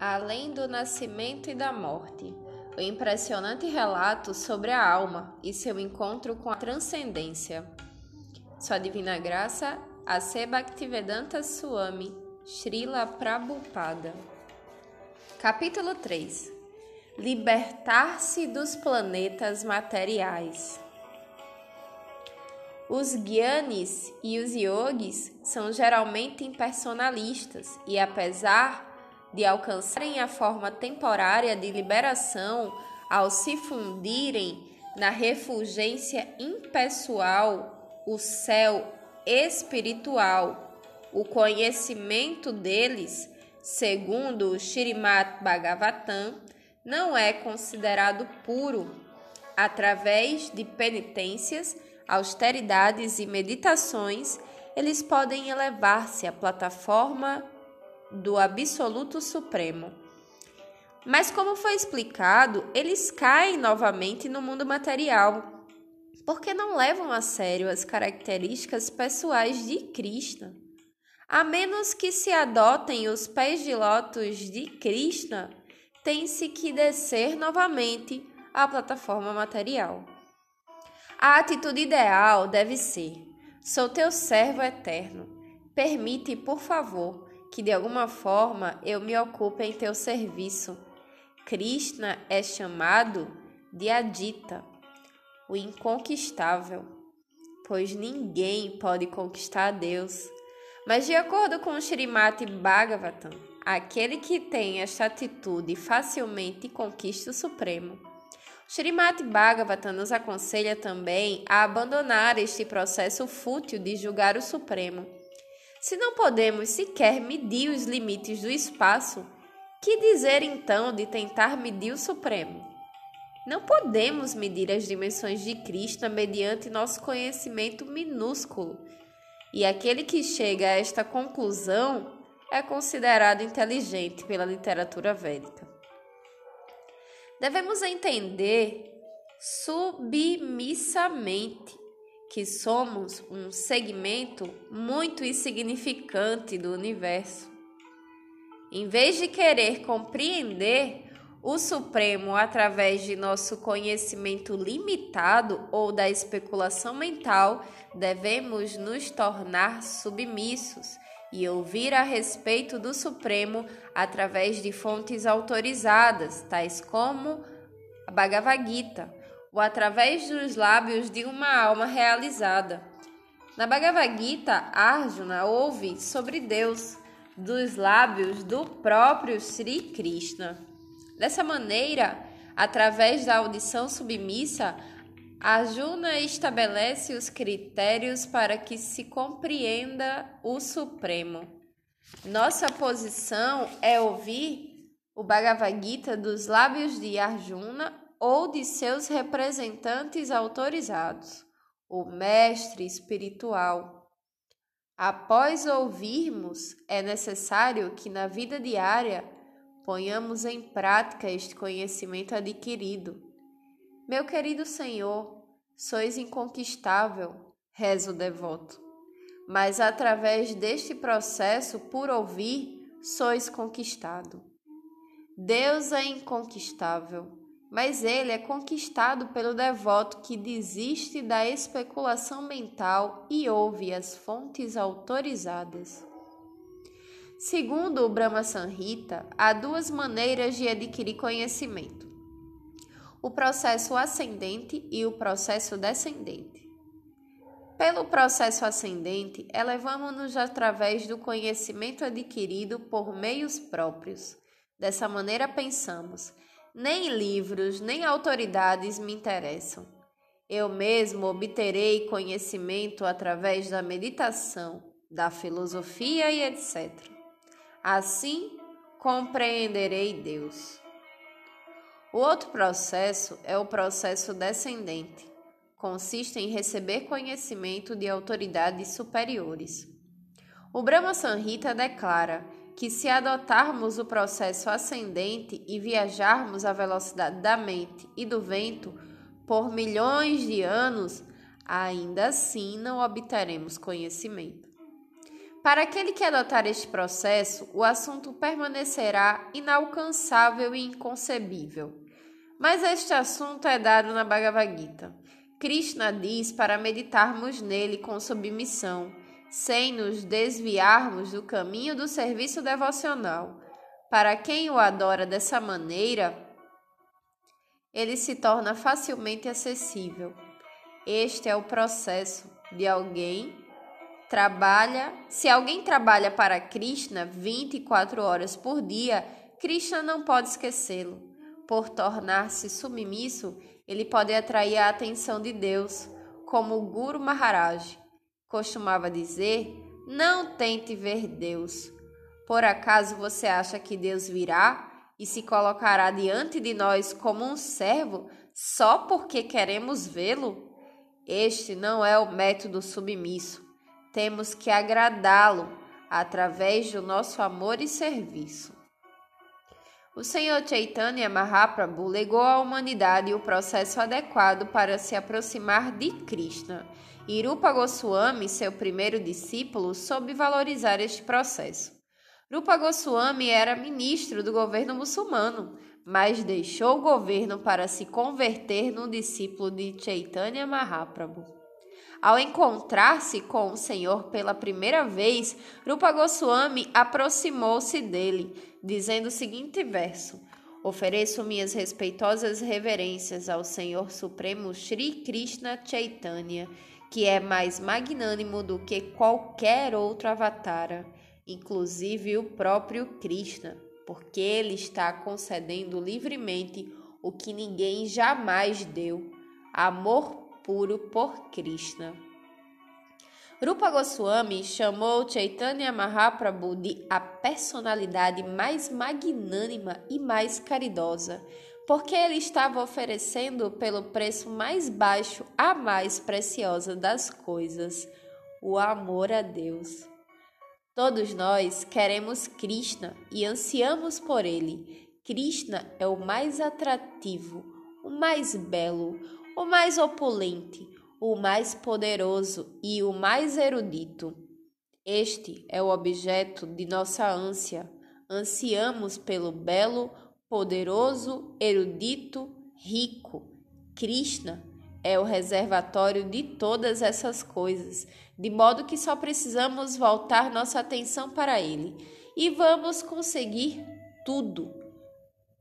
Além do nascimento e da morte, o impressionante relato sobre a alma e seu encontro com a transcendência. Sua divina graça, A.C. Bhaktivedanta Swami, Srila Prabhupada. Capítulo 3 Libertar-se dos planetas materiais. Os gyanis e os yogis são geralmente impersonalistas e, apesar de alcançarem a forma temporária de liberação ao se fundirem na refulgência impessoal, o céu espiritual. O conhecimento deles, segundo o Shrimat Bhagavatam, não é considerado puro. Através de penitências, austeridades e meditações, eles podem elevar-se à plataforma do Absoluto Supremo. Mas, como foi explicado, eles caem novamente no mundo material, porque não levam a sério as características pessoais de Krishna. A menos que se adotem os pés de lótus de Krishna, tem-se que descer novamente à plataforma material. A atitude ideal deve ser: sou teu servo eterno. Permite, por favor, que de alguma forma eu me ocupe em teu serviço. Krishna é chamado de Adita, o inconquistável, pois ninguém pode conquistar Deus. Mas de acordo com o Srimati Bhagavatam, aquele que tem esta atitude facilmente conquista o Supremo. Srimati Bhagavatam nos aconselha também a abandonar este processo fútil de julgar o Supremo se não podemos sequer medir os limites do espaço, que dizer então de tentar medir o Supremo? Não podemos medir as dimensões de Cristo mediante nosso conhecimento minúsculo, e aquele que chega a esta conclusão é considerado inteligente pela literatura védica. Devemos entender submissamente que somos um segmento muito insignificante do universo. Em vez de querer compreender o Supremo através de nosso conhecimento limitado ou da especulação mental, devemos nos tornar submissos e ouvir a respeito do Supremo através de fontes autorizadas, tais como a Bhagavad Gita ou através dos lábios de uma alma realizada. Na Bhagavad Gita, Arjuna ouve sobre Deus dos lábios do próprio Sri Krishna. Dessa maneira, através da audição submissa, Arjuna estabelece os critérios para que se compreenda o Supremo. Nossa posição é ouvir o Bhagavad Gita dos lábios de Arjuna ou de seus representantes autorizados, o mestre espiritual. Após ouvirmos, é necessário que na vida diária ponhamos em prática este conhecimento adquirido. Meu querido Senhor, sois inconquistável, rezo devoto, mas através deste processo, por ouvir, sois conquistado. Deus é inconquistável mas ele é conquistado pelo devoto que desiste da especulação mental e ouve as fontes autorizadas. Segundo o Brahma Sanhita, há duas maneiras de adquirir conhecimento: o processo ascendente e o processo descendente. Pelo processo ascendente, elevamos-nos através do conhecimento adquirido por meios próprios. Dessa maneira, pensamos nem livros, nem autoridades me interessam. Eu mesmo obterei conhecimento através da meditação, da filosofia e etc. Assim compreenderei Deus. O outro processo é o processo descendente. Consiste em receber conhecimento de autoridades superiores. O Brahma Sanhita declara que, se adotarmos o processo ascendente e viajarmos à velocidade da mente e do vento por milhões de anos, ainda assim não obteremos conhecimento. Para aquele que adotar este processo, o assunto permanecerá inalcançável e inconcebível. Mas este assunto é dado na Bhagavad Gita. Krishna diz para meditarmos nele com submissão, sem nos desviarmos do caminho do serviço devocional. Para quem o adora dessa maneira, ele se torna facilmente acessível. Este é o processo de alguém trabalha, se alguém trabalha para Krishna 24 horas por dia, Krishna não pode esquecê-lo. Por tornar-se submisso, ele pode atrair a atenção de Deus, como o Guru Maharaj costumava dizer: Não tente ver Deus. Por acaso você acha que Deus virá e se colocará diante de nós como um servo só porque queremos vê-lo? Este não é o método submisso. Temos que agradá-lo através do nosso amor e serviço. O Senhor Chaitanya Mahaprabhu legou à humanidade o processo adequado para se aproximar de Krishna. E Rupa Goswami, seu primeiro discípulo, soube valorizar este processo. Rupa Goswami era ministro do governo muçulmano, mas deixou o governo para se converter num discípulo de Chaitanya Mahaprabhu. Ao encontrar-se com o Senhor pela primeira vez, Rupa Goswami aproximou-se dele, dizendo o seguinte verso: Ofereço minhas respeitosas reverências ao Senhor Supremo Sri Krishna Chaitanya, que é mais magnânimo do que qualquer outro avatara, inclusive o próprio Krishna, porque ele está concedendo livremente o que ninguém jamais deu: amor puro por Krishna. Rupa Goswami chamou Chaitanya Mahaprabhu de a personalidade mais magnânima e mais caridosa, porque ele estava oferecendo pelo preço mais baixo a mais preciosa das coisas, o amor a Deus. Todos nós queremos Krishna e ansiamos por ele. Krishna é o mais atrativo, o mais belo, o mais opulente, o mais poderoso e o mais erudito. Este é o objeto de nossa ânsia. Ansiamos pelo belo, poderoso, erudito, rico. Krishna é o reservatório de todas essas coisas, de modo que só precisamos voltar nossa atenção para ele e vamos conseguir tudo,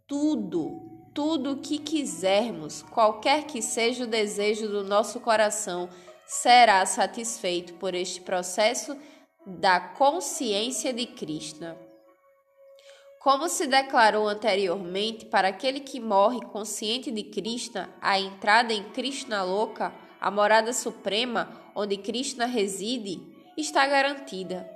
tudo tudo o que quisermos, qualquer que seja o desejo do nosso coração, será satisfeito por este processo da consciência de Krishna. Como se declarou anteriormente, para aquele que morre consciente de Krishna, a entrada em Krishna Loka, a morada suprema onde Krishna reside, está garantida.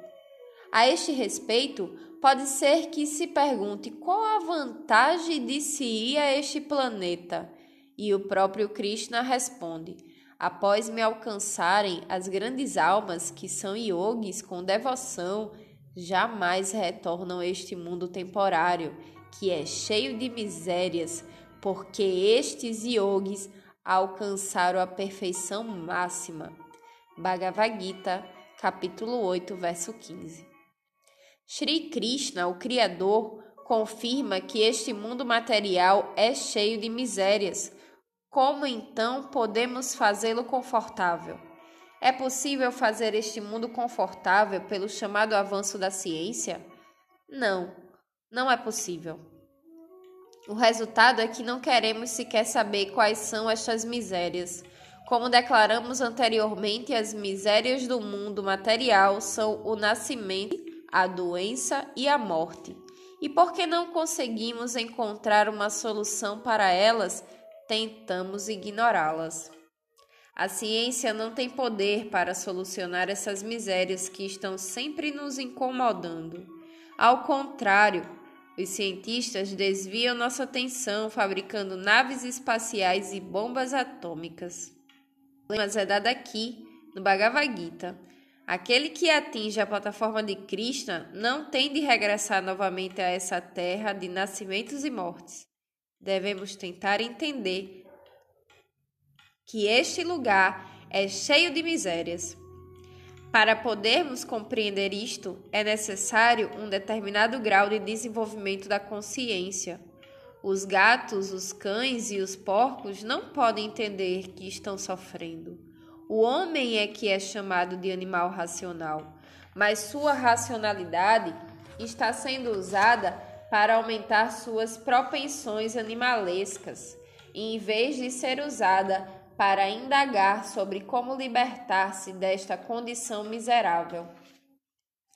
A este respeito, pode ser que se pergunte qual a vantagem de se ir a este planeta. E o próprio Krishna responde: Após me alcançarem as grandes almas que são yogis com devoção, jamais retornam a este mundo temporário, que é cheio de misérias, porque estes yogis alcançaram a perfeição máxima. Bhagavad Gita, capítulo 8, verso 15. Shri Krishna, o Criador, confirma que este mundo material é cheio de misérias. Como então podemos fazê-lo confortável? É possível fazer este mundo confortável pelo chamado avanço da ciência? Não, não é possível. O resultado é que não queremos sequer saber quais são estas misérias. Como declaramos anteriormente, as misérias do mundo material são o nascimento a doença e a morte. E porque não conseguimos encontrar uma solução para elas, tentamos ignorá-las. A ciência não tem poder para solucionar essas misérias que estão sempre nos incomodando. Ao contrário, os cientistas desviam nossa atenção fabricando naves espaciais e bombas atômicas. Mas é dado aqui, no Bhagavad Gita, Aquele que atinge a plataforma de Krishna não tem de regressar novamente a essa terra de nascimentos e mortes. Devemos tentar entender que este lugar é cheio de misérias. Para podermos compreender isto, é necessário um determinado grau de desenvolvimento da consciência. Os gatos, os cães e os porcos não podem entender que estão sofrendo. O homem é que é chamado de animal racional, mas sua racionalidade está sendo usada para aumentar suas propensões animalescas, em vez de ser usada para indagar sobre como libertar-se desta condição miserável.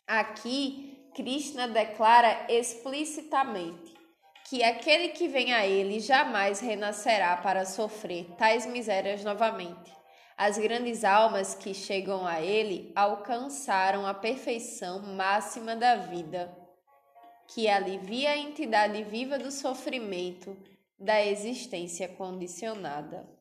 Aqui, Krishna declara explicitamente que aquele que vem a ele jamais renascerá para sofrer tais misérias novamente. As grandes almas que chegam a ele alcançaram a perfeição máxima da vida, que alivia a entidade viva do sofrimento da existência condicionada.